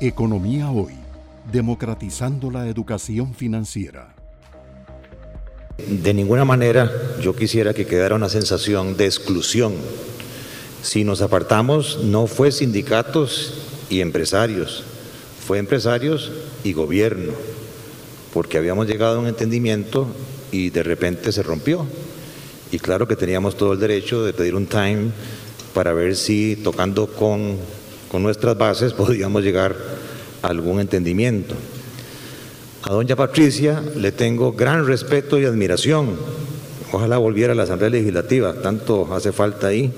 Economía Hoy, democratizando la educación financiera. De ninguna manera yo quisiera que quedara una sensación de exclusión. Si nos apartamos, no fue sindicatos y empresarios, fue empresarios y gobierno, porque habíamos llegado a un entendimiento y de repente se rompió. Y claro que teníamos todo el derecho de pedir un time para ver si tocando con, con nuestras bases podíamos llegar a algún entendimiento. A doña Patricia le tengo gran respeto y admiración. Ojalá volviera a la Asamblea Legislativa, tanto hace falta ahí.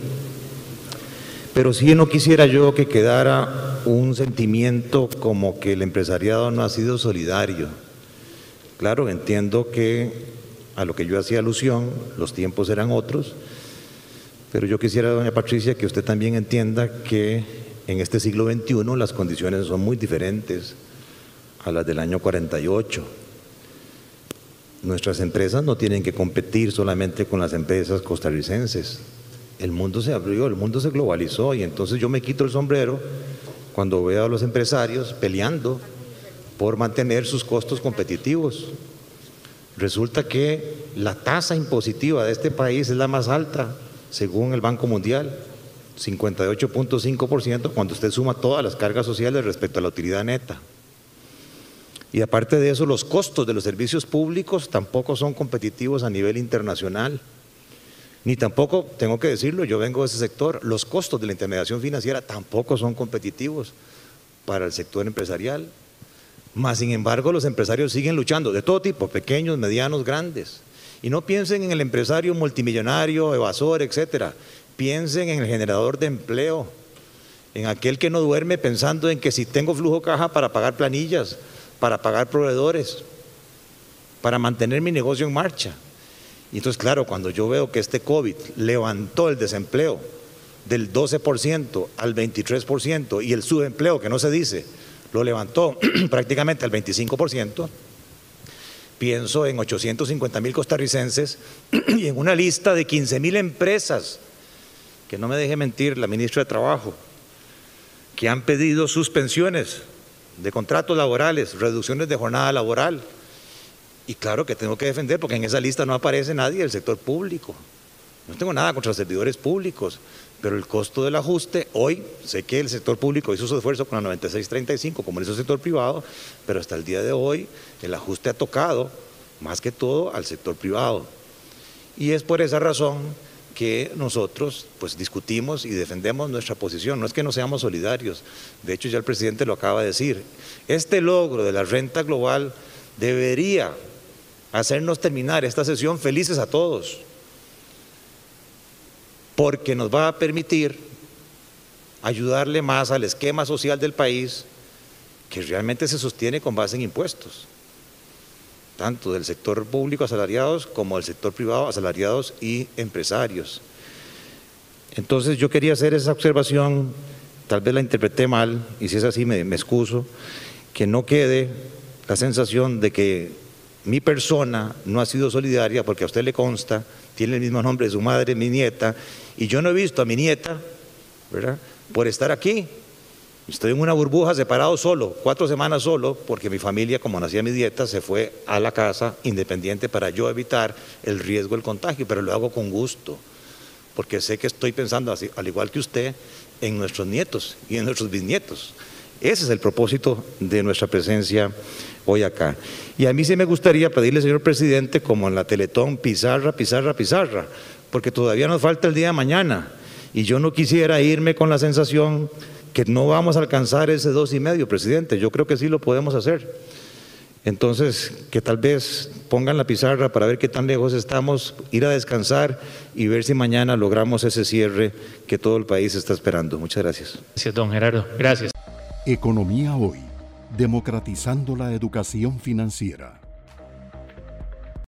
Pero si no quisiera yo que quedara un sentimiento como que el empresariado no ha sido solidario. Claro, entiendo que a lo que yo hacía alusión, los tiempos eran otros, pero yo quisiera, doña Patricia, que usted también entienda que en este siglo XXI las condiciones son muy diferentes a las del año 48. Nuestras empresas no tienen que competir solamente con las empresas costarricenses. El mundo se abrió, el mundo se globalizó y entonces yo me quito el sombrero cuando veo a los empresarios peleando por mantener sus costos competitivos. Resulta que la tasa impositiva de este país es la más alta según el Banco Mundial, 58.5% cuando usted suma todas las cargas sociales respecto a la utilidad neta. Y aparte de eso, los costos de los servicios públicos tampoco son competitivos a nivel internacional. Ni tampoco, tengo que decirlo, yo vengo de ese sector, los costos de la intermediación financiera tampoco son competitivos para el sector empresarial. Más sin embargo, los empresarios siguen luchando de todo tipo, pequeños, medianos, grandes. Y no piensen en el empresario multimillonario, evasor, etcétera. Piensen en el generador de empleo, en aquel que no duerme pensando en que si tengo flujo caja para pagar planillas, para pagar proveedores, para mantener mi negocio en marcha. Y entonces, claro, cuando yo veo que este COVID levantó el desempleo del 12% al 23% y el subempleo, que no se dice, lo levantó prácticamente al 25%, pienso en 850 mil costarricenses y en una lista de 15 mil empresas, que no me deje mentir la ministra de Trabajo, que han pedido suspensiones de contratos laborales, reducciones de jornada laboral. Y claro que tengo que defender porque en esa lista no aparece nadie del sector público. No tengo nada contra servidores públicos, pero el costo del ajuste, hoy sé que el sector público hizo su esfuerzo con la 9635, como hizo el sector privado, pero hasta el día de hoy el ajuste ha tocado más que todo al sector privado. Y es por esa razón que nosotros pues discutimos y defendemos nuestra posición. No es que no seamos solidarios, de hecho ya el presidente lo acaba de decir. Este logro de la renta global debería hacernos terminar esta sesión felices a todos porque nos va a permitir ayudarle más al esquema social del país que realmente se sostiene con base en impuestos, tanto del sector público asalariados como del sector privado asalariados y empresarios. Entonces yo quería hacer esa observación, tal vez la interpreté mal, y si es así me, me excuso, que no quede la sensación de que mi persona no ha sido solidaria porque a usted le consta, tiene el mismo nombre de su madre, mi nieta, y yo no he visto a mi nieta, ¿verdad? Por estar aquí. Estoy en una burbuja separado solo, cuatro semanas solo, porque mi familia, como nacía mi dieta, se fue a la casa independiente para yo evitar el riesgo del contagio, pero lo hago con gusto, porque sé que estoy pensando, así, al igual que usted, en nuestros nietos y en nuestros bisnietos. Ese es el propósito de nuestra presencia hoy acá. Y a mí sí me gustaría pedirle, señor presidente, como en la Teletón, pizarra, pizarra, pizarra, porque todavía nos falta el día de mañana. Y yo no quisiera irme con la sensación que no vamos a alcanzar ese dos y medio, presidente. Yo creo que sí lo podemos hacer. Entonces, que tal vez pongan la pizarra para ver qué tan lejos estamos, ir a descansar y ver si mañana logramos ese cierre que todo el país está esperando. Muchas gracias. Gracias, don Gerardo. Gracias. Economía hoy, democratizando la educación financiera.